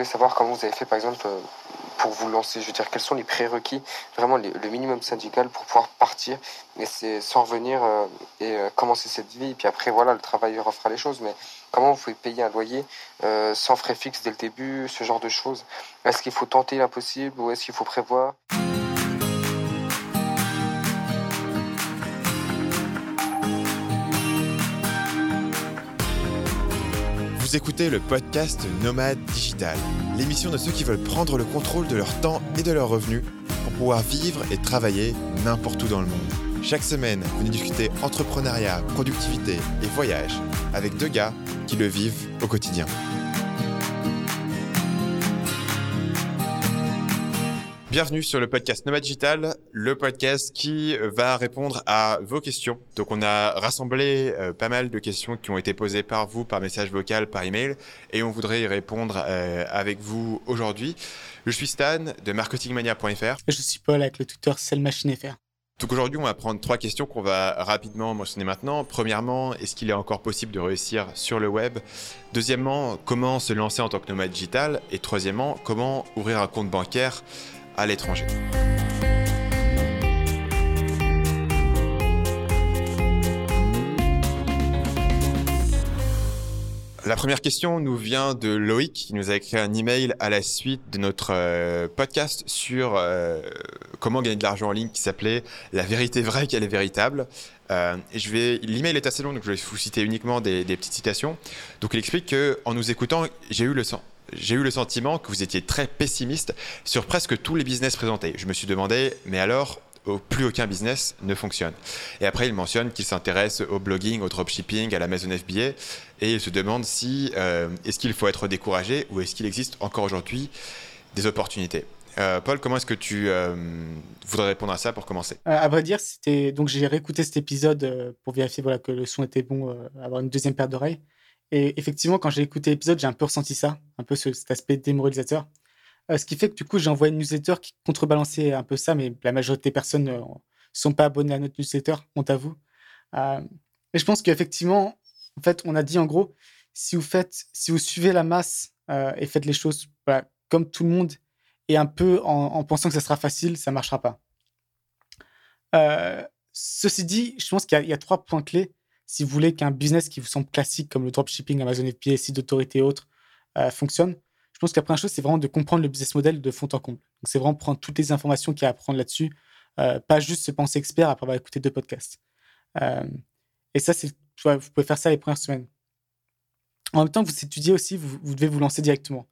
voulais savoir comment vous avez fait, par exemple, euh, pour vous lancer. Je veux dire, quels sont les prérequis, vraiment le minimum syndical pour pouvoir partir et c'est sans revenir euh, et euh, commencer cette vie. Et puis après, voilà, le travailleur refera les choses. Mais comment vous pouvez payer un loyer sans frais fixes dès le début, ce genre de choses? Est-ce qu'il faut tenter l'impossible ou est-ce qu'il faut prévoir? Vous écoutez le podcast Nomade Digital, l'émission de ceux qui veulent prendre le contrôle de leur temps et de leurs revenus pour pouvoir vivre et travailler n'importe où dans le monde. Chaque semaine, vous discutez entrepreneuriat, productivité et voyage avec deux gars qui le vivent au quotidien. Bienvenue sur le podcast Nomad Digital, le podcast qui va répondre à vos questions. Donc on a rassemblé euh, pas mal de questions qui ont été posées par vous, par message vocal, par email, et on voudrait y répondre euh, avec vous aujourd'hui. Je suis Stan de marketingmania.fr. Je suis Paul avec le tuteur FR. Donc aujourd'hui, on va prendre trois questions qu'on va rapidement mentionner maintenant. Premièrement, est-ce qu'il est encore possible de réussir sur le web? Deuxièmement, comment se lancer en tant que nomade digital? Et troisièmement, comment ouvrir un compte bancaire l'étranger. La première question nous vient de Loïc qui nous a écrit un email à la suite de notre euh, podcast sur euh, comment gagner de l'argent en ligne qui s'appelait La vérité vraie qu'elle est véritable. Euh, je vais, l'email est assez long donc je vais vous citer uniquement des, petites citations. Donc il explique que en nous écoutant, j'ai eu le j'ai eu le sentiment que vous étiez très pessimiste sur presque tous les business présentés. Je me suis demandé, mais alors, plus aucun business ne fonctionne. Et après, il mentionne qu'il s'intéresse au blogging, au dropshipping, à l'Amazon FBA, et il se demande si euh, est-ce qu'il faut être découragé ou est-ce qu'il existe encore aujourd'hui des opportunités. Euh, Paul, comment est-ce que tu euh, voudrais répondre à ça pour commencer? À vrai dire, c'était donc j'ai réécouté cet épisode pour vérifier voilà que le son était bon, avoir une deuxième paire d'oreilles. Et effectivement, quand j'ai écouté l'épisode, j'ai un peu ressenti ça, un peu cet aspect démoralisateur. Euh, ce qui fait que du coup, j'ai envoyé une newsletter qui contrebalançait un peu ça, mais la majorité des personnes ne sont pas abonnées à notre newsletter, honte à vous. Euh, mais je pense qu'effectivement, en fait, on a dit en gros, si vous faites, si vous suivez la masse euh, et faites les choses comme tout le monde et un peu en, pensant que ça sera facile, ça marchera pas. ceci dit, je pense qu'il y, a trois points clés si vous voulez qu'un business qui vous semble classique comme le dropshipping, Amazon FBA, site d'autorité et autres euh, fonctionne, je pense que la première chose, c'est vraiment de comprendre le business model de fond en comble. Donc, c'est vraiment prendre toutes les informations qu'il y a à prendre là-dessus, euh, pas juste se penser expert après avoir écouté deux podcasts. Euh, et ça, c'est, vous pouvez faire ça les premières semaines. En même temps, vous étudiez aussi, vous, vous devez vous lancer directement.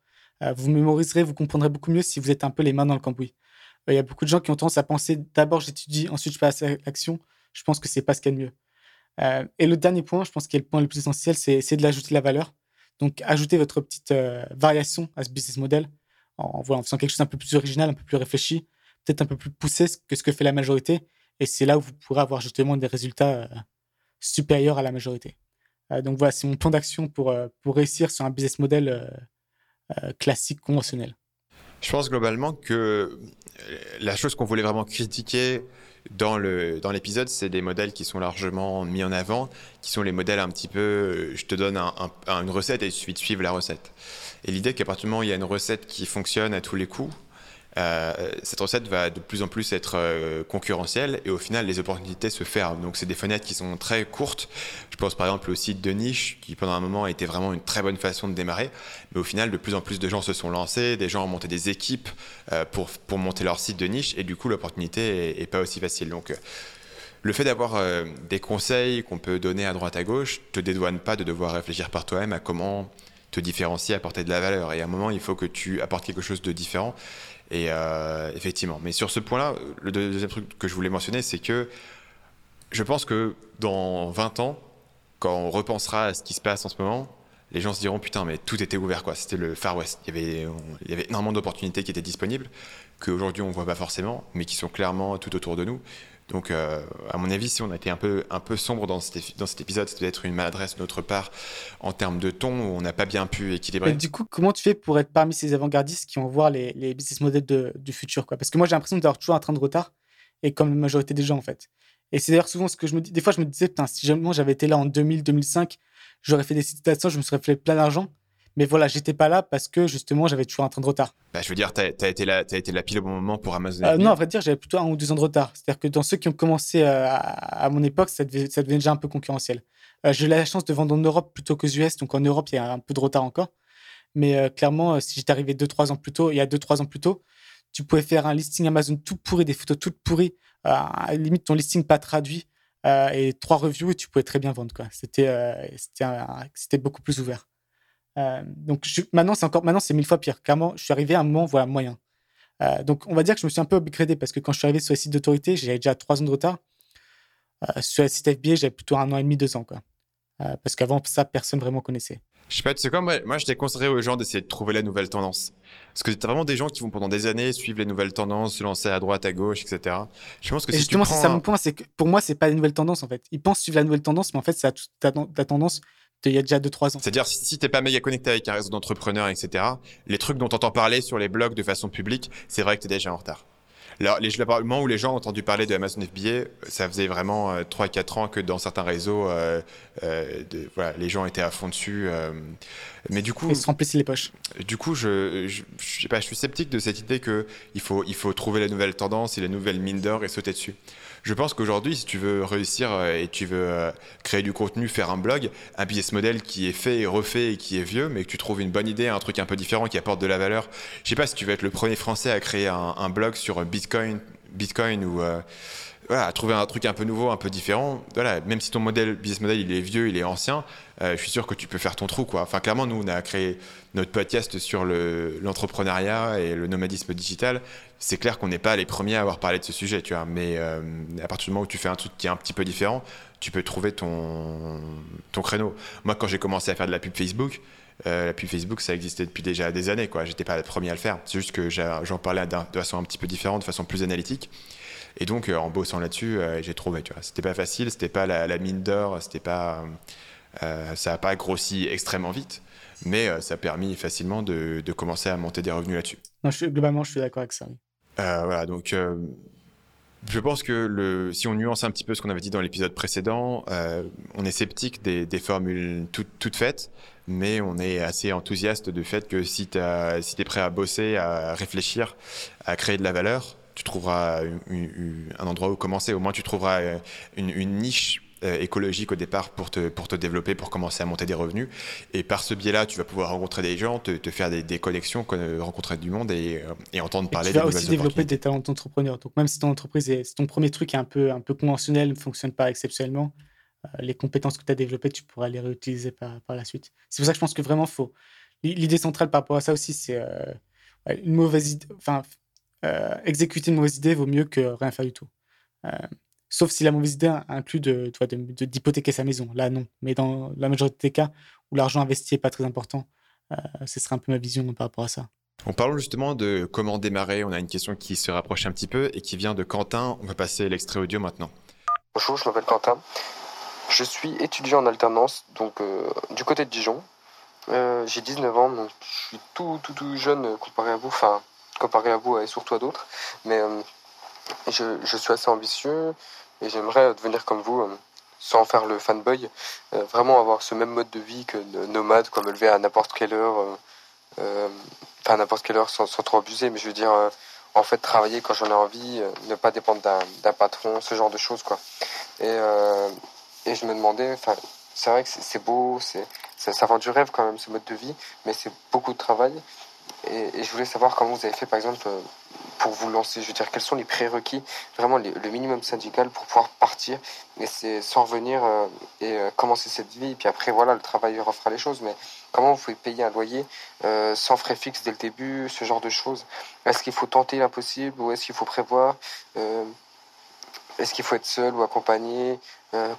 vous mémoriserez, vous comprendrez beaucoup mieux si vous êtes un peu les mains dans le cambouis. Il y a beaucoup de gens qui ont tendance à penser d'abord j'étudie, ensuite je passe à l'action. Je pense que c'est pas ce qu'il y a de mieux. Euh, et le dernier point, je pense qu'il est le point le plus essentiel, c'est de l'ajouter la valeur. Donc, ajouter votre petite euh, variation à ce business model en faisant quelque chose un peu plus original, un peu plus réfléchi, peut-être un peu plus poussé que ce que fait la majorité. Et c'est là où vous pourrez avoir justement des résultats euh, supérieurs à la majorité. donc voilà, c'est mon plan d'action pour, pour réussir sur un business model classique, conventionnel. Je pense globalement que la chose qu'on voulait vraiment critiquer dans le dans l'épisode, c'est des modèles qui sont largement mis en avant, qui sont les modèles un petit peu, euh, je te donne un, une recette et il suffit de suivre la recette. Et l'idée qu'à partir du moment où il y a une recette qui fonctionne à tous les coups, euh, cette recette va de plus en plus être euh, concurrentielle et au final les opportunités se ferment. Donc c'est des fenêtres qui sont très courtes. Je pense par exemple au site de niche qui pendant un moment a vraiment une très bonne façon de démarrer. Mais au final de plus en plus de gens se sont lancés, des gens ont monté des équipes euh, pour, pour monter leur site de niche et du coup l'opportunité est, pas aussi facile. Donc le fait d'avoir des conseils qu'on peut donner à droite à gauche te dédouane pas de devoir réfléchir par toi-même à comment te différencier, apporter de la valeur. Et à un moment, il faut que tu apportes quelque chose de différent. Et euh, effectivement. Mais sur ce point-là, le deuxième truc que je voulais mentionner, c'est que je pense que dans 20 ans, quand on repensera à ce qui se passe en ce moment, les gens se diront putain, mais tout était ouvert quoi. C'était le Far West. Il y avait, énormément d'opportunités qui étaient disponibles, qu'aujourd'hui on voit pas forcément, mais qui sont clairement tout autour de nous. Donc, euh, à mon avis, si on a été un peu, un peu sombre dans cet, épisode, c'est peut-être une maladresse de notre part en termes de ton, où on n'a pas bien pu équilibrer. du coup, comment tu fais pour être parmi ces avant-gardistes qui vont voir les, business models du futur quoi? Parce que moi, j'ai l'impression d'avoir toujours un train de retard, et comme la majorité des gens, en fait. Et c'est d'ailleurs souvent ce que je me dis. Des fois, je me disais, putain, si j'avais été là en 2000, 2005, j'aurais fait des citations, je me serais fait plein d'argent. Mais voilà, j'étais pas là parce que justement, j'avais toujours un train de retard. Bah, je veux dire, tu as, été là, as été là pile au bon moment pour Amazon euh, Non, à vrai dire, j'avais plutôt un ou deux ans de retard. C'est-à-dire que dans ceux qui ont commencé euh, à, mon époque, ça, devait, ça devenait déjà un peu concurrentiel. Euh, j'ai eu la chance de vendre en Europe plutôt qu'aux US, donc en Europe, il y a un peu de retard encore. Mais clairement, si j'étais arrivé 2-3 ans plus tôt, il y a 2-3 ans plus tôt, tu pouvais faire un listing Amazon tout pourri, des photos toutes pourries, à limite ton listing pas traduit, et trois reviews, et tu pouvais très bien vendre. C'était c'était beaucoup plus ouvert. Euh, donc maintenant, c'est encore maintenant, c'est mille fois pire. Clairement, je suis arrivé à un moment voilà, moyen. Euh, donc on va dire que je me suis un peu upgradé parce que quand je suis arrivé sur les sites d'autorité, j'avais déjà trois ans de retard. Euh, sur les sites FBA, j'avais plutôt un an et demi, deux ans. Quoi. parce qu'avant ça, personne vraiment connaissait. Je sais pas, tu sais quoi, moi, moi je déconseillerais aux gens d'essayer de trouver la nouvelle tendance. Parce que tu as vraiment des gens qui vont pendant des années suivre les nouvelles tendances, se lancer à droite, à gauche, etc. Je pense que si justement, c'est ça mon point, c'est que pour moi, c'est pas les nouvelles tendances en fait. Ils pensent suivre la nouvelle tendance, mais en fait, c'est ta tendance il y a déjà 2-3 ans. C'est-à-dire, si t'es pas méga connecté avec un réseau d'entrepreneurs, etc., les trucs dont t'entends parler sur les blogs de façon publique, c'est vrai que t'es déjà en retard. Alors, les, le moment où les gens ont entendu parler de Amazon FBA, ça faisait vraiment 3-4 euh, ans que dans certains réseaux, euh, euh, de, voilà, les gens étaient à fond dessus. Euh, mais du coup, ils se remplissaient les poches. Du coup, je, je, je, sais pas, je suis sceptique de cette idée que il faut, il faut trouver la nouvelle tendance et la nouvelle mine d'or et sauter dessus. Je pense qu'aujourd'hui, si tu veux réussir euh, et tu veux euh, créer du contenu, faire un blog, un business model qui est fait et refait et qui est vieux, mais que tu trouves une bonne idée, un truc un peu différent qui apporte de la valeur. Je sais pas si tu veux être le premier français à créer un, blog sur Bitcoin, Bitcoin ou euh, voilà, trouver un truc un peu nouveau, un peu différent. Voilà, même si ton modèle, business model, il est vieux, il est ancien, je suis sûr que tu peux faire ton trou, quoi. Enfin, clairement, nous, on a créé notre podcast sur l'entrepreneuriat et le nomadisme digital c'est clair qu'on n'est pas les premiers à avoir parlé de ce sujet, tu vois. Mais euh, à partir du moment où tu fais un truc qui est un petit peu différent, tu peux trouver ton, ton créneau. Moi, quand j'ai commencé à faire de la pub Facebook, euh, la pub Facebook, ça existait depuis déjà des années, quoi. J'étais pas le premier à le faire. C'est juste que j'en parlais de façon un petit peu différente, de façon plus analytique. Et donc, euh, en bossant là-dessus, j'ai trouvé, tu vois. C'était pas facile, c'était pas la, mine d'or, c'était pas. ça n'a pas grossi extrêmement vite, mais ça a permis facilement de, de commencer à monter des revenus là-dessus. globalement, je suis d'accord avec ça. Euh, voilà, donc euh, je pense que le, si on nuance un petit peu ce qu'on avait dit dans l'épisode précédent, euh, on est sceptique des, des formules toutes faites, mais on est assez enthousiaste du fait que si tu si es prêt à bosser, à réfléchir, à créer de la valeur, tu trouveras un endroit où commencer. Au moins, tu trouveras une, une niche euh, écologique au départ pour te, pour te développer, pour commencer à monter des revenus. Et par ce biais-là, tu vas pouvoir rencontrer des gens, te, te faire des, des connexions, rencontrer du monde et, euh, et entendre parler et tu vas aussi développer des talents d'entrepreneur. Donc même si ton entreprise, est, ton premier truc est un peu, un peu conventionnel, ne fonctionne pas exceptionnellement, euh, les compétences que tu as développées, tu pourras les réutiliser par, par la suite. C'est pour ça que je pense que vraiment, faut. L'idée centrale par rapport à ça aussi, c'est une mauvaise idée. Enfin, exécuter une mauvaise idée vaut mieux que rien faire du tout. Sauf si la mauvaise idée inclut de, d'hypothéquer sa maison. Là, non. Mais dans la majorité des cas où l'argent investi n'est pas très important, euh, ce serait un peu ma vision par rapport à ça. On parle justement de comment démarrer. On a une question qui se rapproche un petit peu et qui vient de Quentin. On va passer l'extrait audio maintenant. Bonjour, je m'appelle Quentin. Je suis étudiant en alternance, donc euh, du côté de Dijon. Euh, j'ai 19 ans, donc je suis tout, tout, tout jeune comparé à vous, enfin, comparé à vous et surtout à d'autres. Mais je, je, suis assez ambitieux et j'aimerais devenir comme vous, euh, sans faire le fanboy, euh, vraiment avoir ce même mode de vie que nomade, quoi, me lever à n'importe quelle heure, euh, enfin n'importe quelle heure sans, trop abuser, mais je veux dire, en fait, travailler quand j'en ai envie, ne pas dépendre d'un patron, ce genre de choses, quoi. Et, et je me demandais, enfin, c'est vrai que c'est beau, c'est ça vend du rêve quand même, ce mode de vie, mais c'est beaucoup de travail. Et, je voulais savoir comment vous avez fait, par exemple, pour vous lancer Je veux dire, quels sont les prérequis, vraiment le minimum syndical pour pouvoir partir et c'est sans revenir euh, et euh, commencer cette vie. Et puis après, voilà, le travail refera les choses. Mais comment vous pouvez payer un loyer euh, sans frais fixes dès le début, ce genre de choses? Est-ce qu'il faut tenter l'impossible ou est-ce qu'il faut prévoir Est-ce qu'il faut être seul ou accompagné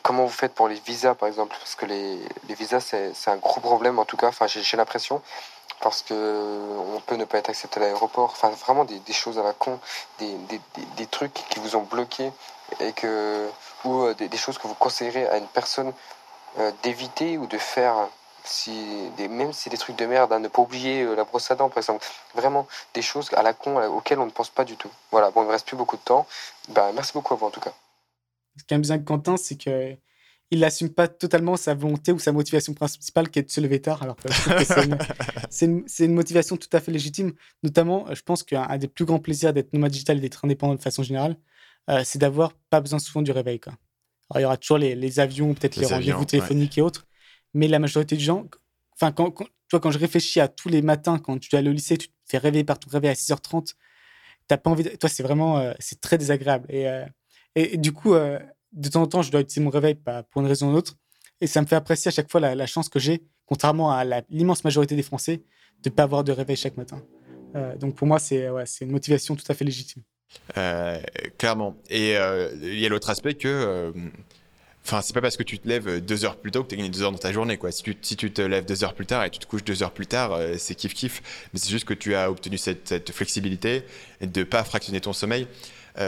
Comment vous faites pour les visas, par exemple? Parce que les, les visas, c'est un gros problème en tout cas. J'ai l'impression parce que on peut ne pas être accepté à l'aéroport. Enfin, vraiment des, choses à la con, des, des, des, trucs qui vous ont bloqué et que ou euh, des, choses que vous conseillerez à une personne euh, d'éviter ou de faire. Si, même si des trucs de merde, hein, ne pas oublier euh, la brosse à dents, par exemple. Vraiment des choses à la con auxquelles on ne pense pas du tout. Voilà, bon, il ne reste plus beaucoup de temps. Ben, merci beaucoup à vous en tout cas. Ce qui est bien Quentin, c'est que il n'assume pas totalement sa volonté ou sa motivation principale qui est de se lever tard. Alors c'est une, motivation tout à fait légitime. Notamment, je pense qu'un des plus grands plaisirs d'être nomade digital et d'être indépendant de façon générale, euh, c'est d'avoir pas besoin souvent du réveil. Quoi. Alors, il y aura toujours les, avions, peut-être les, rendez-vous téléphoniques et autres, mais la majorité des gens, enfin, quand, toi, quand je réfléchis à tous les matins, quand tu es au lycée, tu te fais réveiller par ton réveil à 6h30, t'as pas envie de... Toi, c'est vraiment, euh, c'est très désagréable. Et, euh, et, du coup, de temps en temps, je dois utiliser mon réveil pour une raison ou une autre. Et ça me fait apprécier à chaque fois la, chance que j'ai, contrairement à l'immense majorité des Français, de ne pas avoir de réveil chaque matin. donc pour moi, c'est une motivation tout à fait légitime. Euh, clairement. Et euh, il y a l'autre aspect que. Euh, enfin, c'est pas parce que tu te lèves deux heures plus tôt que tu as gagné deux heures dans ta journée. Quoi. Si, tu, si tu te lèves deux heures plus tard et tu te couches deux heures plus tard, c'est kiff-kiff. Mais c'est juste que tu as obtenu cette, cette flexibilité de ne pas fractionner ton sommeil.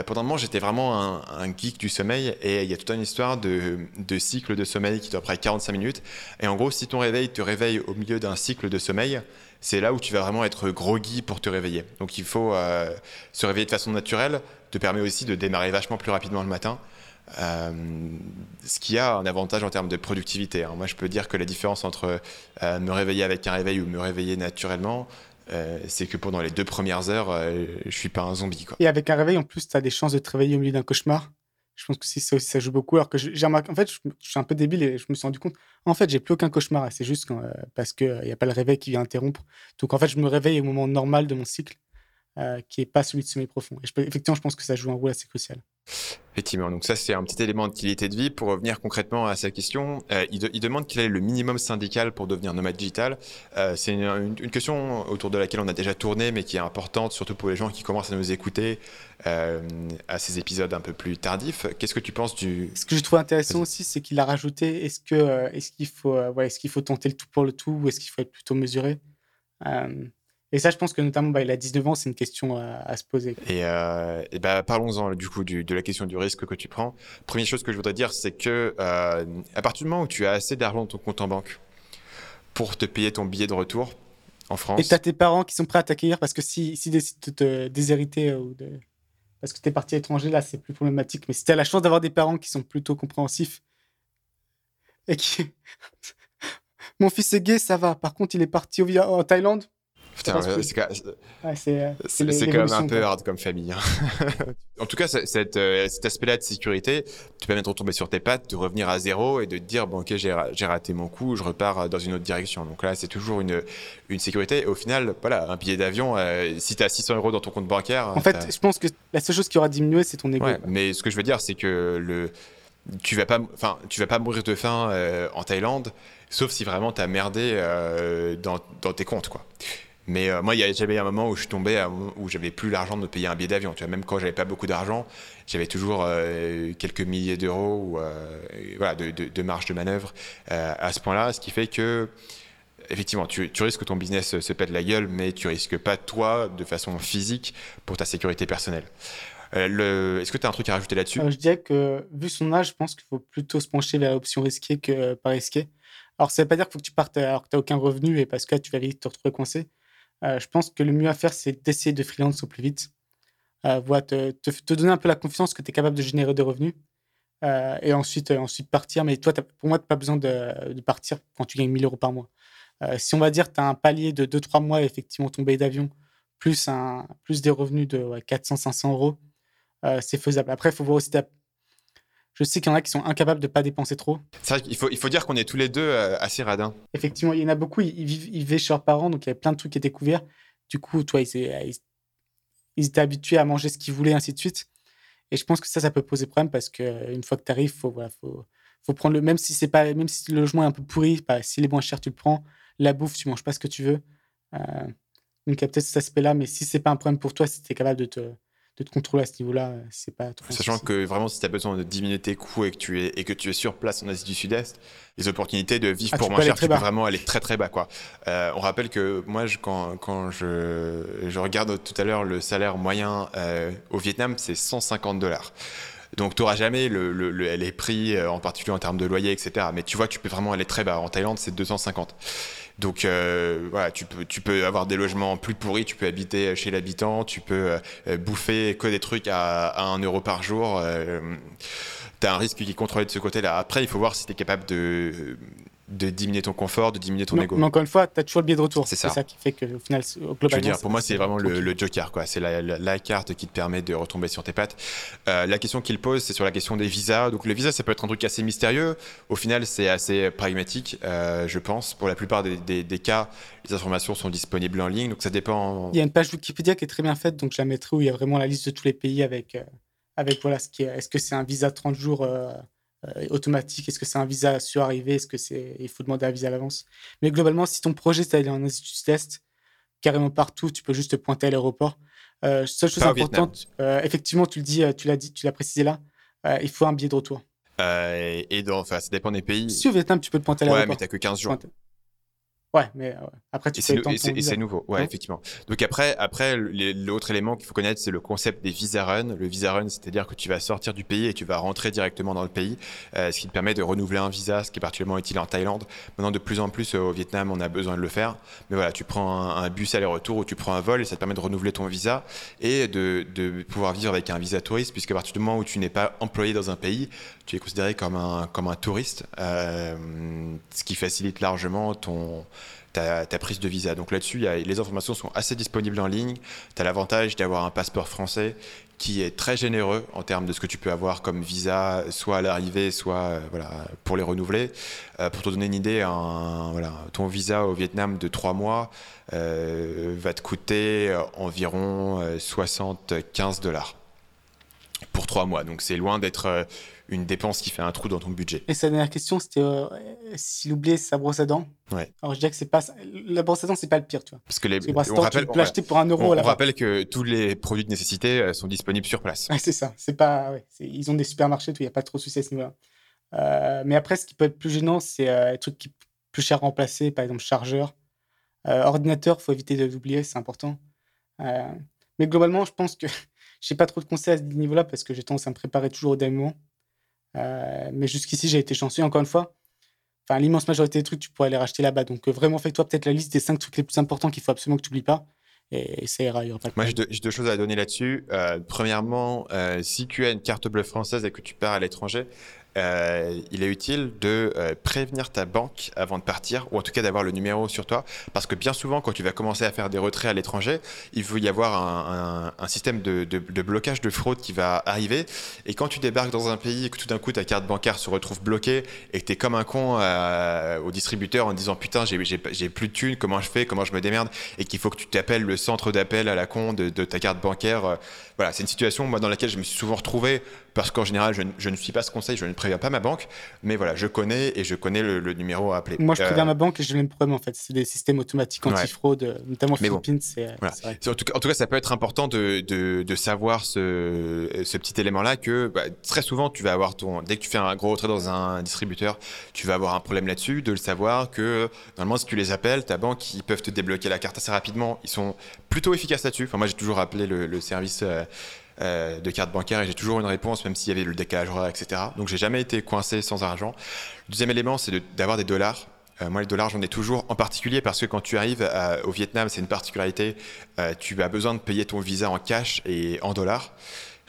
Pendant un moment, j'étais vraiment un, geek du sommeil et il y a toute une histoire de, de cycle de sommeil qui doit près 45 minutes. Et en gros, si ton réveil te réveille au milieu d'un cycle de sommeil, c'est là où tu vas vraiment être groggy pour te réveiller. Donc il faut euh, se réveiller de façon naturelle, te permet aussi de démarrer vachement plus rapidement le matin. Euh, ce qui a un avantage en termes de productivité. Hein. Moi, je peux dire que la différence entre euh, me réveiller avec un réveil ou me réveiller naturellement, c'est que pendant les deux premières heures, je suis pas un zombie. Quoi. Et avec un réveil, en plus, tu as des chances de te réveiller au milieu d'un cauchemar. Je pense que si ça joue beaucoup. Alors que j'ai remarqué, en fait, je, suis un peu débile et je me suis rendu compte, en fait, j'ai plus aucun cauchemar. C'est juste euh, parce qu'il n'y a pas le réveil qui vient interrompre. Donc, en fait, je me réveille au moment normal de mon cycle, euh, qui n'est pas celui de sommeil profond. Et effectivement, je pense que ça joue un rôle assez crucial. Effectivement, donc ça c'est un petit élément de qualité de vie. Pour revenir concrètement à sa question, euh, il, demande quel est le minimum syndical pour devenir nomade digital. Euh, c'est une, question autour de laquelle on a déjà tourné, mais qui est importante, surtout pour les gens qui commencent à nous écouter à ces épisodes un peu plus tardifs. Qu'est-ce que tu penses du... Ce que je trouve intéressant aussi, c'est qu'il a rajouté, est-ce que est-ce qu'il faut, ouais, est-ce qu'il faut tenter le tout pour le tout ou est-ce qu'il faut être plutôt mesuré? Et ça, je pense que notamment, bah, il a 19 ans, c'est une question à, se poser. Et, euh, bah, parlons-en du coup du, de la question du risque que tu prends. Première chose que je voudrais dire, c'est que euh, à partir du moment où tu as assez d'argent dans ton compte en banque pour te payer ton billet de retour en France. Et tu as tes parents qui sont prêts à t'accueillir parce que s'ils si, décident de te déshériter ou de... parce que tu es parti à l'étranger, là, c'est plus problématique. Mais si tu as la chance d'avoir des parents qui sont plutôt compréhensifs et qui. Mon fils est gay, ça va. Par contre, il est parti en Thaïlande c'est quand même un peu hard comme famille. Hein. en tout cas, cet, euh, cet aspect-là de sécurité tu permet de retomber sur tes pattes, de revenir à zéro et de te dire bon ok j'ai raté mon coup, je repars dans une autre direction. Donc là, c'est toujours une, une sécurité. Et au final, voilà, un billet d'avion, euh, si tu as 600 euros dans ton compte bancaire. En fait, je pense que la seule chose qui aura diminué, c'est ton ego. mais ce que je veux dire, c'est que le tu vas pas, enfin, tu vas pas mourir de faim euh, en Thaïlande, sauf si vraiment tu as merdé dans, dans, tes comptes, quoi. Mais euh, moi, j'avais un moment où je tombais, où j'avais plus l'argent de me payer un billet d'avion. Même quand j'avais pas beaucoup d'argent, j'avais toujours euh, quelques milliers d'euros euh, voilà, de, marge de manœuvre à ce point-là, ce qui fait que effectivement, tu, risques que ton business se pète la gueule, mais tu risques pas toi de façon physique pour ta sécurité personnelle. Est-ce que tu as un truc à rajouter là-dessus? Je dirais que, vu son âge, je pense qu'il faut plutôt se pencher vers l'option risquée que pas risquée. Alors, ça veut pas dire qu'il faut que tu partes alors que tu n'as aucun revenu et parce que là, tu vas vite te retrouver coincé. Euh, je pense que le mieux à faire, c'est d'essayer de freelance au plus vite. Euh, te, te, donner un peu la confiance que tu es capable de générer des revenus. Euh, et ensuite, ensuite partir. Mais toi, pour moi, tu n'as pas besoin de, partir quand tu gagnes 1000 euros par mois. si on va dire tu as un palier de 2-3 mois, effectivement, ton billet d'avion, plus, un, plus des revenus de 400-500 euros, c'est faisable. Après, il faut voir aussi je sais qu'il y en a qui sont incapables de ne pas dépenser trop. C'est vrai qu'il faut, il faut dire qu'on est tous les deux euh, assez radins. Effectivement, il y en a beaucoup, ils, vivent, ils vivaient chez leurs parents, donc il y avait plein de trucs qui étaient couverts. Du coup, toi, ils, ils, étaient habitués à manger ce qu'ils voulaient, ainsi de suite. Et je pense que ça, ça peut poser problème parce qu'une fois que tu arrives, faut, voilà, faut, faut prendre le. Même si, c'est pas, même si le logement est un peu pourri, bah, s'il est moins cher, tu le prends. La bouffe, tu manges pas ce que tu veux. Euh, donc il y a peut-être cet aspect-là, mais si c'est pas un problème pour toi, si tu es capable de te, de te contrôler à ce niveau-là, euh, c'est pas trop. Sachant que vraiment, si tu as besoin de diminuer tes coûts et que tu es, et que tu es sur place en Asie du Sud-Est, les opportunités de vivre ah, pour moins cher, tu peux vraiment aller très très bas. Quoi. Euh, on rappelle que moi, je, quand, quand je, je, regarde tout à l'heure le salaire moyen euh, au Vietnam, c'est 150 dollars. Donc, tu n'auras jamais le, le, les prix, en particulier en termes de loyer, etc. Mais tu vois, tu peux vraiment aller très bas. En Thaïlande, c'est 250. Donc voilà, tu peux, tu peux avoir des logements plus pourris, tu peux habiter chez l'habitant, tu peux bouffer que des trucs à, à 1 euro par jour. as un risque qui est contrôlé de ce côté-là. Après, il faut voir si tu es capable de de diminuer ton confort, de diminuer ton ego. Mais encore une fois, tu as toujours le biais de retour. C'est ça. ça. qui fait qu'au final, globalement. Je veux dire, pour moi, c'est vraiment le, joker. quoi. C'est la, carte qui te permet de retomber sur tes pattes. Euh, la question qu'il pose, c'est sur la question des visas. Donc, le visa, ça peut être un truc assez mystérieux. Au final, c'est assez pragmatique, euh, je pense. Pour la plupart des, cas, les informations sont disponibles en ligne. Donc, ça dépend. Il y a une page Wikipédia qui est très bien faite. Donc, je la mettrai où il y a vraiment la liste de tous les pays avec, euh, avec voilà, ce qui est. Est-ce que c'est un visa 30 jours automatique Est-ce que c'est un visa sur arrivée Est-ce que c'est il faut demander un visa à l'avance Mais globalement, si ton projet c'est d'aller en Asie du Sud-Est, carrément partout, tu peux juste te pointer à l'aéroport. Euh, seule chose importante, euh, effectivement, tu le dis, tu l'as dit, tu l'as précisé là, il faut un billet de retour. et donc, enfin, ça dépend des pays. Si au Vietnam, tu peux te pointer à l'aéroport. Ouais, mais t'as que 15 jours. Ouais, mais après, tu sais. Et c'est nouveau, ouais, effectivement. Donc après, après l'autre élément qu'il faut connaître, c'est le concept des visa run. Le visa run, c'est-à-dire que tu vas sortir du pays et tu vas rentrer directement dans le pays, euh, ce qui te permet de renouveler un visa, ce qui est particulièrement utile en Thaïlande. Maintenant, de plus en plus au Vietnam, on a besoin de le faire. Mais voilà, tu prends un, bus aller-retour ou tu prends un vol et ça te permet de renouveler ton visa et de, de pouvoir vivre avec un visa touriste, puisqu'à partir du moment où tu n'es pas employé dans un pays, tu es considéré comme un, comme un touriste, euh, ce qui facilite largement ton, ta, ta, prise de visa. Donc là-dessus, les informations sont assez disponibles en ligne. Tu as l'avantage d'avoir un passeport français qui est très généreux en termes de ce que tu peux avoir comme visa, soit à l'arrivée, soit euh, pour les renouveler. Euh, pour te donner une idée, ton visa au Vietnam de 3 mois euh, va te coûter environ 75 dollars pour 3 mois. Donc c'est loin d'être une dépense qui fait un trou dans ton budget. Et sa dernière question, c'était euh, s'il oubliait sa brosse à dents. Ouais. Alors je dirais que c'est pas la brosse à dents, c'est pas le pire, tu vois. Parce que les, on rappelle, tu peux l'acheter pour un euro. On, on rappelle que tous les produits de nécessité euh, sont disponibles sur place. Ouais, c'est ça. C'est pas, ouais, ils ont des supermarchés, il n'y a pas trop de soucis à ce niveau-là. Euh, mais après, ce qui peut être plus gênant, c'est les trucs qui plus cher à remplacer, par exemple chargeur, ordinateur. Faut éviter de l'oublier, c'est important. mais globalement, je pense que j'ai pas trop de conseils à ce niveau-là parce que j'ai tendance à me préparer toujours au dernier moment. Euh, mais jusqu'ici, j'ai été chanceux. Encore une fois, enfin, l'immense majorité des trucs, tu pourrais les racheter là-bas. Donc, euh, vraiment, fais-toi peut-être la liste des cinq trucs les plus importants qu'il faut absolument que tu n'oublies pas. Et, ça ira. Moi, j'ai deux, choses à donner là-dessus. Euh, premièrement, si tu as une carte bleue française et que tu pars à l'étranger, euh, il est utile de euh, prévenir ta banque avant de partir, ou en tout cas d'avoir le numéro sur toi, parce que bien souvent, quand tu vas commencer à faire des retraits à l'étranger, il va y avoir un, un, système de, de, de, blocage de fraude qui va arriver, et quand tu débarques dans un pays et que tout d'un coup ta carte bancaire se retrouve bloquée, et que tu es comme un con euh, au distributeur en disant putain, j'ai plus de thunes, comment je fais, comment je me démerde, et qu'il faut que tu t'appelles le centre d'appel à la con de, de ta carte bancaire. voilà, c'est une situation moi, dans laquelle je me suis souvent retrouvé parce qu'en général, je, ne suis pas ce conseil, je ne préviens pas ma banque, mais voilà, je connais et je connais le, numéro à appeler. Moi, je préviens euh, ma banque et j'ai le même problème en fait. C'est des systèmes automatiques anti-fraude, notamment Philippines. c'est, en, tout cas, ça peut être important de, de, savoir ce, ce, petit élément-là que bah, très souvent, tu vas avoir ton. Dès que tu fais un gros retrait dans un distributeur, tu vas avoir un problème là-dessus, de le savoir que normalement, si tu les appelles, ta banque, ils peuvent te débloquer la carte assez rapidement. Ils sont plutôt efficaces là-dessus. Enfin, moi, j'ai toujours appelé le, service. Euh, euh, de carte bancaire et j'ai toujours une réponse, même s'il y avait le décalage horaire, etc. Donc j'ai jamais été coincé sans argent. Le deuxième élément, c'est d'avoir des dollars. Euh, moi, les dollars, j'en ai toujours, en particulier parce que quand tu arrives au Vietnam, c'est une particularité, euh, tu as besoin de payer ton visa en cash et en dollars.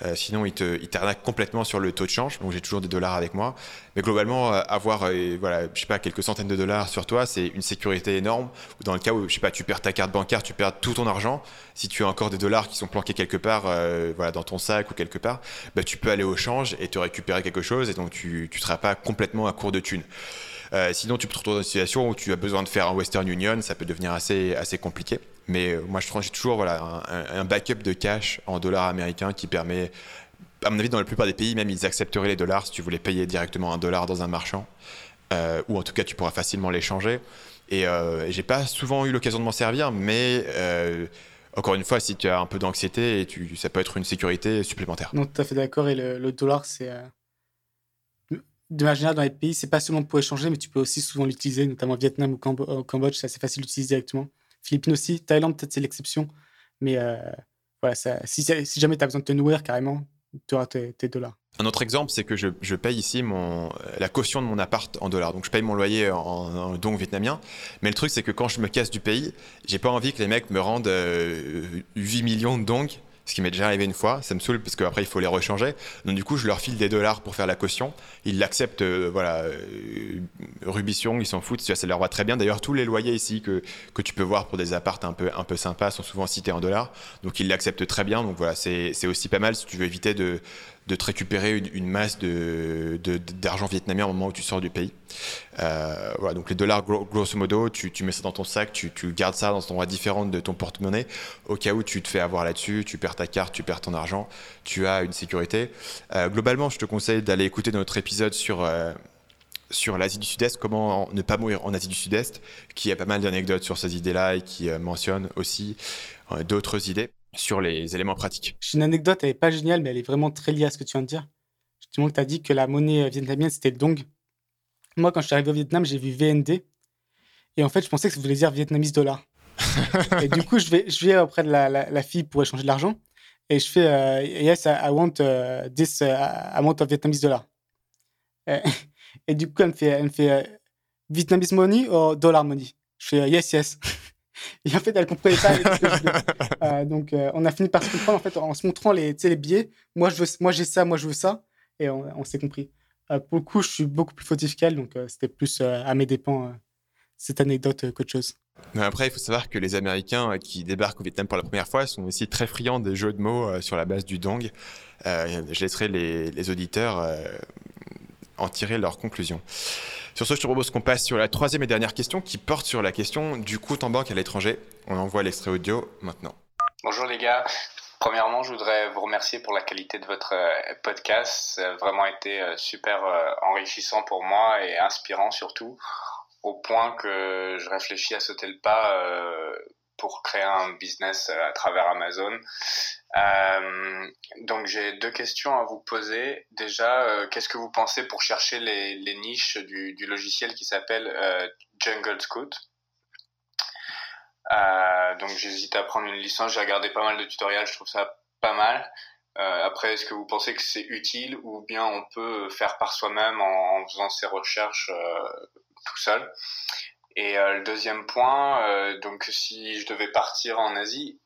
Euh, sinon, il t'arnaque complètement sur le taux de change. Donc, j'ai toujours des dollars avec moi. Mais globalement, euh, avoir, euh, voilà, je sais pas, quelques centaines de dollars sur toi, c'est une sécurité énorme. Dans le cas où, je sais pas, tu perds ta carte bancaire, tu perds tout ton argent. Si tu as encore des dollars qui sont planqués quelque part, voilà, dans ton sac ou quelque part, bah, tu peux aller au change et te récupérer quelque chose. Et donc, tu, tu seras pas complètement à court de thunes. sinon, tu peux te retrouver dans une situation où tu as besoin de faire un Western Union, ça peut devenir assez, assez compliqué. Mais euh, moi, je j'ai toujours voilà, un, backup de cash en dollars américains qui permet, à mon avis, dans la plupart des pays, même ils accepteraient les dollars si tu voulais payer directement un dollar dans un marchand. Euh, ou en tout cas, tu pourras facilement l'échanger. Et euh, j'ai pas souvent eu l'occasion de m'en servir, mais euh, encore une fois, si tu as un peu d'anxiété, ça peut être une sécurité supplémentaire. Non, tout à fait d'accord. Et le, dollar, c'est. De manière générale, dans les pays, c'est pas seulement pour échanger, mais tu peux aussi souvent l'utiliser, notamment au Vietnam ou au Cambodge, c'est assez facile d'utiliser directement. Philippines aussi. Thaïlande, peut-être c'est l'exception. Mais euh, voilà, si, jamais tu as besoin de te nourrir carrément, tu auras tes, dollars. Un autre exemple, c'est que je, paye ici la caution de mon appart en dollars. Donc je paye mon loyer en, en dong vietnamien. Mais le truc, c'est que quand je me casse du pays, j'ai pas envie que les mecs me rendent 8 millions de dong ce qui m'est déjà arrivé une fois, ça me saoule parce qu'après il faut les rechanger. Donc du coup, je leur file des dollars pour faire la caution. Ils l'acceptent, euh, voilà, euh, Rubition, ils s'en foutent, ça leur va très bien. D'ailleurs, tous les loyers ici que, que tu peux voir pour des appartes un peu, un peu sympas sont souvent cités en dollars. Donc ils l'acceptent très bien. Donc voilà, c'est aussi pas mal si tu veux éviter de, de te récupérer une, masse d'argent vietnamien au moment où tu sors du pays. Euh, voilà, donc les dollars, grosso modo, tu, mets ça dans ton sac, tu, gardes ça dans un endroit différent de ton porte-monnaie. Au cas où tu te fais avoir là-dessus, tu perds ta carte, tu perds ton argent, tu as une sécurité. Euh, globalement, je te conseille d'aller écouter notre épisode sur... Euh, sur l'Asie du Sud-Est, comment ne pas mourir en Asie du Sud-Est, qui a pas mal d'anecdotes sur ces idées-là et qui mentionne aussi d'autres idées sur les éléments pratiques. J'ai une anecdote, elle n'est pas géniale, mais elle est vraiment très liée à ce que tu viens de dire. Justement, tu as dit que la monnaie vietnamienne, c'était le dong. Moi, quand je suis arrivé au Vietnam, j'ai vu VND. Et en fait, je pensais que ça voulait dire Vietnamese dollar. et du coup, je vais, je vais auprès de la, la, fille pour échanger de l'argent. Et je fais euh, Yes, I want uh, this uh, amount of Vietnamese dollar. Et, du coup, elle me fait, elle me fait euh, Vietnamese money ou dollar money? Je fais Yes, yes. Et en fait, elle comprenait pas ce que je euh, donc, euh, on a fini par se comprendre en fait en se montrant les, les billets. Moi, je veux, moi, j'ai ça, moi, je veux ça, et on, s'est compris. Euh, pour le coup, je suis beaucoup plus fautif qu'elle, donc c'était plus à mes dépens cette anecdote qu'autre chose. Après, il faut savoir que les Américains qui débarquent au Vietnam pour la première fois sont aussi très friands des jeux de mots sur la base du dong. je laisserai les, les auditeurs en tirer leurs conclusions. Sur ce, je te propose qu'on passe sur la troisième et dernière question qui porte sur la question du coût en banque à l'étranger. On envoie l'extrait audio maintenant. Bonjour les gars. Premièrement, je voudrais vous remercier pour la qualité de votre euh, podcast. Ça a vraiment été euh, super euh, enrichissant pour moi et inspirant surtout, au point que je réfléchis à sauter le pas pour créer un business à travers Amazon. Euh, donc j'ai deux questions à vous poser. Déjà, euh, qu'est-ce que vous pensez pour chercher les, niches du, logiciel qui s'appelle euh, Jungle Scout? Donc j'hésite à prendre une licence. J'ai regardé pas mal de tutoriels, je trouve ça pas mal. Après, est-ce que vous pensez que c'est utile ou bien on peut faire par soi-même en, en, faisant ses recherches tout seul? Et le deuxième point, donc si je devais partir en Asie,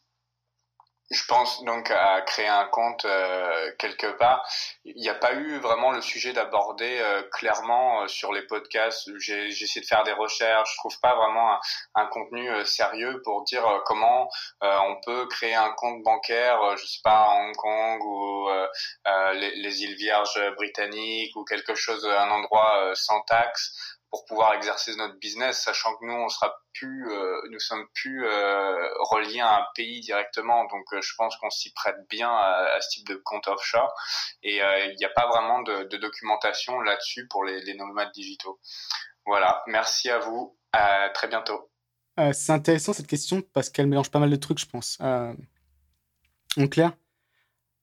je pense donc à créer un compte euh, quelque part. Il n'y a pas eu vraiment le sujet d'aborder euh, clairement euh, sur les podcasts. J'ai essayé de faire des recherches. Je trouve pas vraiment un, un contenu sérieux pour dire comment on peut créer un compte bancaire, je sais pas, à Hong Kong ou les, les, îles Vierges britanniques ou quelque chose, un endroit sans taxe pour pouvoir exercer notre business, sachant que nous, on sera plus, euh, nous sommes plus euh, reliés à un pays directement. Donc, euh, je pense qu'on s'y prête bien à, ce type de compte offshore. Et il n'y a pas vraiment de, documentation là-dessus pour les, les, nomades digitaux. Voilà. Merci à vous. À très bientôt. c'est intéressant cette question parce qu'elle mélange pas mal de trucs, je pense. en clair,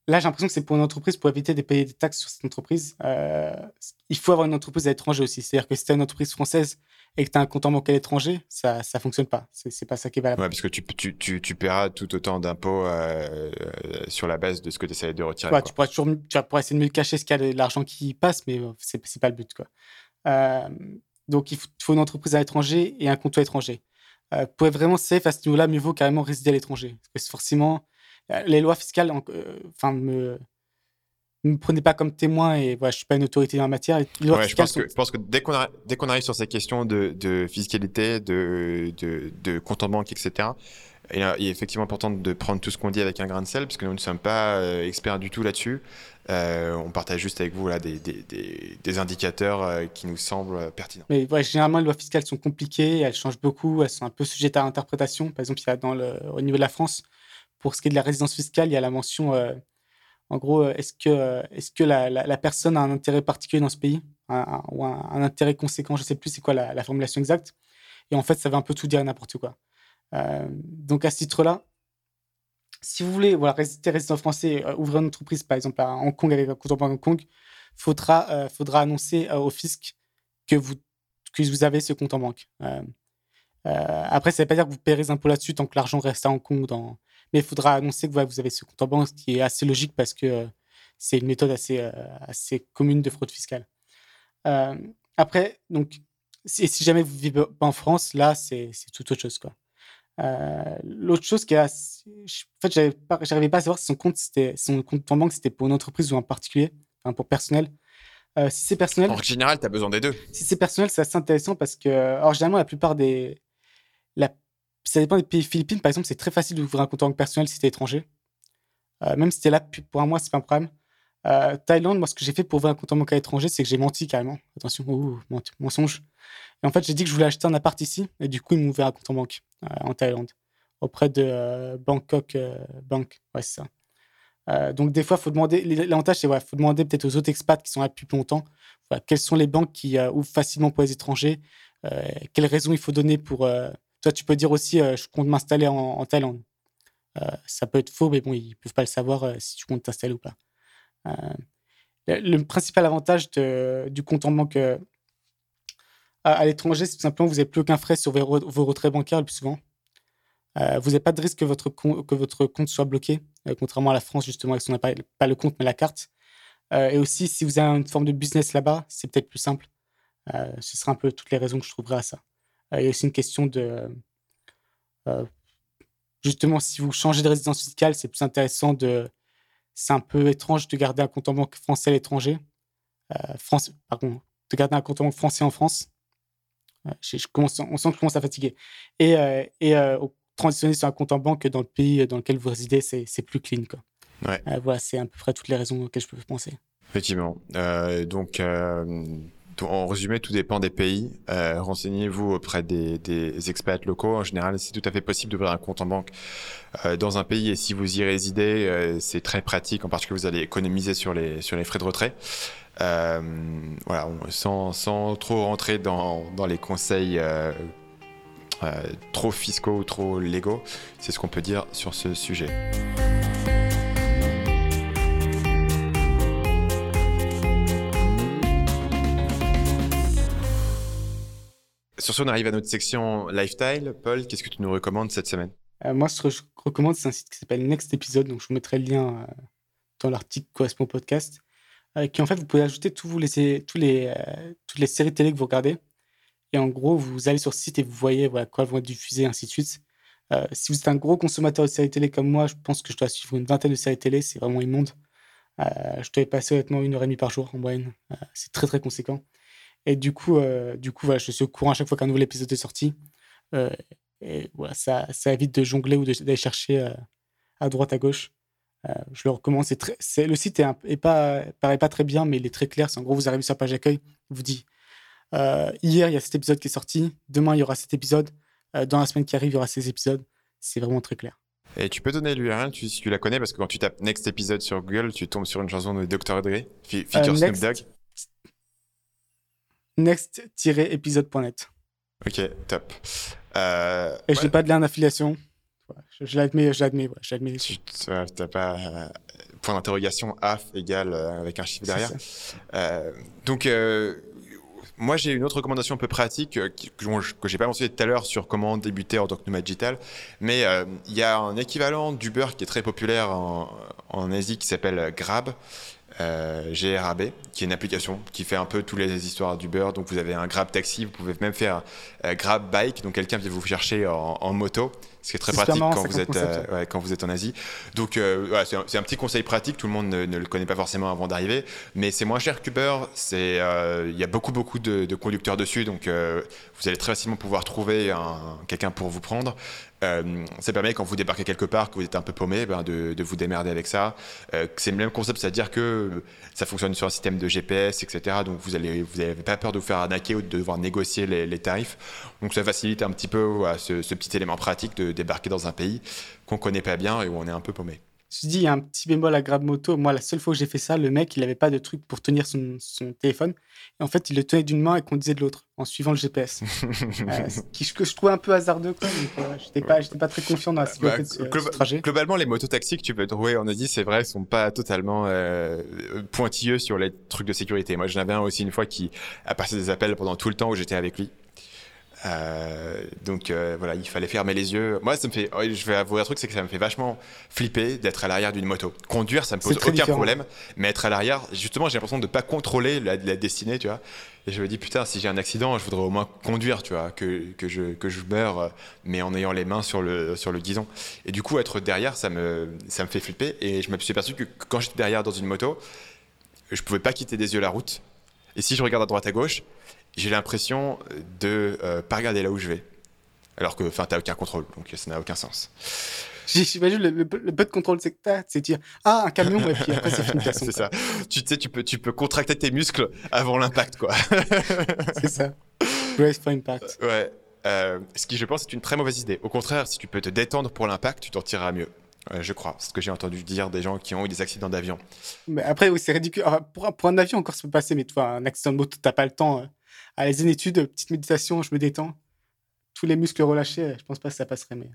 Là, j'ai l'impression que c'est pour une entreprise, pour éviter de payer des taxes sur cette entreprise, euh, il faut avoir une entreprise à l'étranger aussi. C'est-à-dire que si tu as une entreprise française et que tu as un compte en banque à l'étranger, ça ne fonctionne pas. C'est pas ça qui est valable. Ouais, parce que tu, tu, tu, tu paieras tout autant d'impôts euh, sur la base de ce que tu essaies de retirer. Ouais, tu pourras toujours tu pourras essayer de mieux cacher ce qu'il y a de l'argent qui passe, mais c'est n'est pas le but. Quoi. Euh, donc, il faut, une entreprise à l'étranger et un compte à l'étranger. Euh, pour être vraiment safe à ce niveau-là, mieux vaut carrément résider à l'étranger. Parce que forcément euh, les lois fiscales, euh, enfin, me me prenez pas comme témoin et voilà, je suis pas une autorité en la matière. je, pense que, je pense que dès qu'on dès qu'on arrive sur ces questions de, de fiscalité, de, de, de, compte en banque, etc., il est effectivement important de prendre tout ce qu'on dit avec un grain de sel, parce que nous ne sommes pas euh, experts du tout là-dessus. on partage juste avec vous là, des, des, des, indicateurs qui nous semblent pertinents. Mais ouais, généralement, les lois fiscales sont compliquées, elles changent beaucoup, elles sont un peu sujettes à interprétation. Par exemple, il y a dans le, au niveau de la France, pour ce qui est de la résidence fiscale, il y a la mention, euh, en gros, euh, est-ce que, euh, est-ce que la, personne a un intérêt particulier dans ce pays ou un, intérêt conséquent Je ne sais plus c'est quoi la, formulation exacte. Et en fait, ça veut un peu tout dire n'importe quoi. donc à ce titre-là, si vous voulez voilà, rester résident français, ouvrir une entreprise, par exemple à Hong Kong avec un compte en Hong Kong, faudra, faudra annoncer au fisc que vous, que vous avez ce compte en banque. après, ça ne veut pas dire que vous paierez des impôts là-dessus tant que l'argent reste à Hong Kong dans, mais il faudra annoncer que vous avez ce compte en banque, ce qui est assez logique parce que euh, c'est une méthode assez, assez commune de fraude fiscale. après, donc, si, si jamais vous vivez pas en France, là, c'est tout autre chose. quoi. L'autre chose qui est assez... En fait, j'arrivais pas, pas à savoir si son compte, son compte en banque, c'était pour une entreprise ou un particulier, pour personnel. Euh, si c'est personnel. En général, tu as besoin des deux. Si c'est personnel, c'est assez intéressant parce que, alors, généralement, la plupart des. La... Ça dépend des pays. Philippines, par exemple, c'est très facile d'ouvrir un compte en banque personnel si tu es étranger. Euh, même si tu es là pour un mois, c'est pas un problème. Euh, Thaïlande, moi, ce que j'ai fait pour ouvrir un compte en banque à l'étranger, c'est que j'ai menti carrément. Attention, ouh, mensonge. Et en fait, j'ai dit que je voulais acheter un appart ici, et du coup, ils m'ont ouvert un compte en banque en Thaïlande, auprès de Bangkok Bank. Ouais, c'est ça. Euh, donc, des fois, faut demander. L'avantage, c'est qu'il faut demander peut-être aux autres expats qui sont là depuis plus longtemps quelles sont les banques qui euh, ouvrent facilement pour les étrangers, euh, quelles raisons il faut donner pour. Toi, tu peux dire aussi je compte m'installer en, Thaïlande. ça peut être faux, mais bon, ils ne peuvent pas le savoir si tu comptes t'installer ou pas. Le, principal avantage du compte en banque à, l'étranger, c'est simplement que vous n'avez plus aucun frais sur vos, retraits bancaires le plus souvent. Euh, vous n'avez pas de risque que votre, compte soit bloqué, euh, contrairement à la France, justement, avec son appareil, pas le compte, mais la carte. Euh, et aussi, si vous avez une forme de business là-bas, c'est peut-être plus simple. ce sera un peu toutes les raisons que je trouverai à ça. Il y a aussi une question de. justement, si vous changez de résidence fiscale, c'est plus intéressant de. C'est un peu étrange de garder un compte en banque français à l'étranger. France, pardon, de garder un compte en banque français en France. Je, commence, on sent que je commence à fatiguer. Et, et transitionner sur un compte en banque dans le pays dans lequel vous résidez, c'est plus clean. Quoi. Ouais. Euh, voilà, c'est à peu près toutes les raisons auxquelles je peux penser. Effectivement. Euh, donc, euh, en résumé, tout dépend des pays. Renseignez-vous auprès des, des, expats locaux. En général, c'est tout à fait possible d'ouvrir un compte en banque dans un pays et si vous y résidez, c'est très pratique, en particulier vous allez économiser sur les, sur les frais de retrait. voilà, sans, sans, trop rentrer dans, dans les conseils euh, trop fiscaux ou trop légaux. C'est ce qu'on peut dire sur ce sujet. Sur ce, on arrive à notre section lifestyle. Paul, qu'est-ce que tu nous recommandes cette semaine? Euh, Moi, ce que je recommande, c'est un site qui s'appelle Next Episode. Donc, je vous mettrai le lien euh, dans l'article correspond au podcast. qui, en fait, vous pouvez ajouter tous les, toutes les séries télé que vous regardez. Et en gros, vous allez sur le site et vous voyez voilà, quoi vont être diffusées, ainsi de suite. Euh, si vous êtes un gros consommateur de séries télé comme moi, je pense que je dois suivre une vingtaine de séries télé. C'est vraiment immonde. Euh, je dois y passer honnêtement une heure et demie par jour en moyenne. Euh, c'est très très conséquent. Et du coup, du coup voilà, je suis au courant à chaque fois qu'un nouvel épisode est sorti. et voilà, ça, ça évite de jongler ou d'aller chercher à droite, à gauche. je le recommande. C'est très, le site est, est, pas, paraît pas très bien, mais il est très clair. C'est en gros, vous arrivez sur la page d'accueil, vous dit euh, hier, il y a cet épisode qui est sorti. Demain, il y aura cet épisode. Euh, dans la semaine qui arrive, il y aura ces épisodes. C'est vraiment très clair. Et tu peux donner l'URL si tu la connais, parce que quand tu tapes Next Episode sur Google, tu tombes sur une chanson de Dr. Dre, feature euh, Snoop Dogg. Next-épisode.net. Ok, top. Et je n'ai pas de lien d'affiliation. Je, l'admets, je l'admets, je l'admets. Tu n'as pas point d'interrogation AF égale avec un chiffre derrière. donc, moi, j'ai une autre recommandation un peu pratique euh, que, j'ai pas mentionné tout à l'heure sur comment débuter en tant que nomade digital. Mais euh, il y a un équivalent d'Uber qui est très populaire en, en Asie qui s'appelle Grab. Euh, GRAB, qui est une application qui fait un peu toutes les histoires d'Uber. Donc vous avez un Grab Taxi, vous pouvez même faire euh, Grab Bike, donc quelqu'un vient vous chercher en moto ce qui est très pratique quand, vous êtes, euh, quand vous êtes en Asie. Donc, euh, c'est un, petit conseil pratique. Tout le monde ne, le connaît pas forcément avant d'arriver, mais c'est moins cher qu'Uber. Euh, il y a beaucoup, beaucoup de, de conducteurs dessus, donc vous allez très facilement pouvoir trouver quelqu'un pour vous prendre. ça permet quand vous débarquez quelque part, que vous êtes un peu paumé, ben, de, de, vous démerder avec ça. c'est le même concept, c'est-à-dire que ça fonctionne sur un système de GPS, etc. Donc vous n'avez pas peur de vous faire arnaquer ou de devoir négocier les, les tarifs. Donc ça facilite un petit peu ce, ce, petit élément pratique de débarquer dans un pays qu'on connaît pas bien et où on est un peu paumé. Je dis, il y a un petit bémol à Grab Moto. Moi, la seule fois où j'ai fait ça, le mec, il n'avait pas de truc pour tenir son, son, téléphone. Et en fait, il le tenait d'une main et conduisait de l'autre, en suivant le GPS. euh, ce qui, que je trouvais un peu hasardeux. Quoi. Euh, je n'étais pas, pas, très confiant dans la sécurité bah, de ce, trajet. Globalement, les mototaxis que tu peux trouver en Asie, c'est vrai, ne sont pas totalement euh, pointilleux sur les trucs de sécurité. Moi, j'en avais un aussi une fois qui a passé des appels pendant tout le temps où j'étais avec lui. Euh, donc euh, voilà, il fallait fermer les yeux. Moi, ça me fait, je vais avouer un truc, c'est que ça me fait vachement flipper d'être à l'arrière d'une moto. Conduire, ça me pose aucun problème, mais être à l'arrière, justement, j'ai l'impression de ne pas contrôler la, destinée, tu vois. Et je me dis, putain, si j'ai un accident, je voudrais au moins conduire, tu vois, que, que, je, que je meurs, mais en ayant les mains sur le, sur le guidon. Et du coup, être derrière, ça me, ça me fait flipper. Et je me suis aperçu que quand j'étais derrière dans une moto, je pouvais pas quitter des yeux la route. Et si je regarde à droite à gauche, j'ai l'impression de euh, pas regarder là où je vais. Alors que, enfin, t'as aucun contrôle, donc ça n'a aucun sens. J'imagine le, le, peu de contrôle c'est que t'as, c'est dire ah un camion et puis après c'est fini. c'est ça. Tu sais, tu peux, tu peux contracter tes muscles avant l'impact, quoi. c'est ça. Brace for impact. Ouais. Euh, ce qui, je pense, est une très mauvaise idée. Au contraire, si tu peux te détendre pour l'impact, tu t'en tireras mieux. je crois. C'est ce que j'ai entendu dire des gens qui ont eu des accidents d'avion. Mais après, oui, c'est ridicule. pour, pour, un avion, encore, ça peut passer, mais toi, un accident de moto, t'as pas le temps. Euh, Allez, une étude, petite méditation, je me détends. Tous les muscles relâchés, je pense pas que ça passerait. Mais...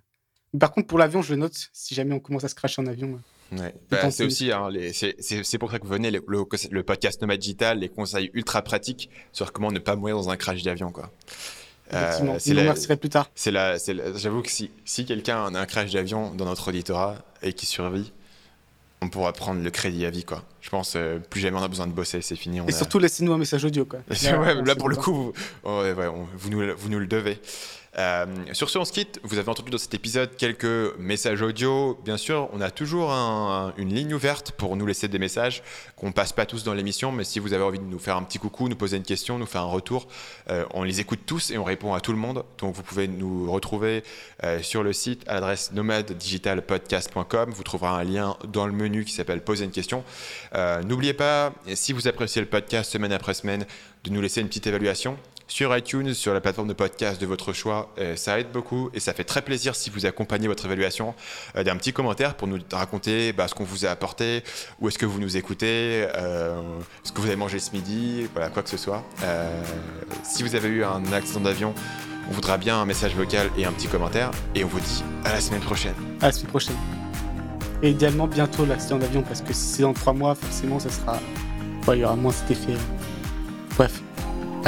Par contre, pour l'avion, je le note. Si jamais on commence à se cracher en avion. Ouais. Bah, c'est aussi, hein, c'est pour ça que vous venez le, le, podcast Nomad Digital, les conseils ultra pratiques sur comment ne pas mourir dans un crash d'avion. quoi. Euh, c'est la, plus tard. C'est J'avoue que si, si quelqu'un a un crash d'avion dans notre auditorat et qui survit, on pourra prendre le crédit à vie, quoi. Je pense, euh, plus jamais on a besoin de bosser, c'est fini. et surtout, laissez-nous un message audio, quoi. là, pour le coup, vous, vous, nous, vous nous le devez. Euh, sur ce, on se quitte. Vous avez entendu dans cet épisode quelques messages audio. Bien sûr, on a toujours une ligne ouverte pour nous laisser des messages qu'on passe pas tous dans l'émission, mais si vous avez envie de nous faire un petit coucou, nous poser une question, nous faire un retour, euh, on les écoute tous et on répond à tout le monde. Donc vous pouvez nous retrouver euh, sur le site à l'adresse nomaddigitalpodcast.com. Vous trouverez un lien dans le menu qui s'appelle Poser une question. N'oubliez pas, si vous appréciez le podcast semaine après semaine, de nous laisser une petite évaluation sur iTunes, sur la plateforme de podcast de votre choix. Euh, ça aide beaucoup et ça fait très plaisir si vous accompagnez votre évaluation euh, d'un petit commentaire pour nous raconter bah, ce qu'on vous a apporté, où est-ce que vous nous écoutez, euh, ce que vous avez mangé ce midi, voilà, quoi que ce soit. si vous avez eu un accident d'avion, on voudra bien un message vocal et un petit commentaire. Et on vous dit à la semaine prochaine. À la semaine prochaine. Et idéalement bientôt l'accident d'avion parce que si c'est dans trois mois, forcément, ça sera. il y aura moins cet effet. Bref.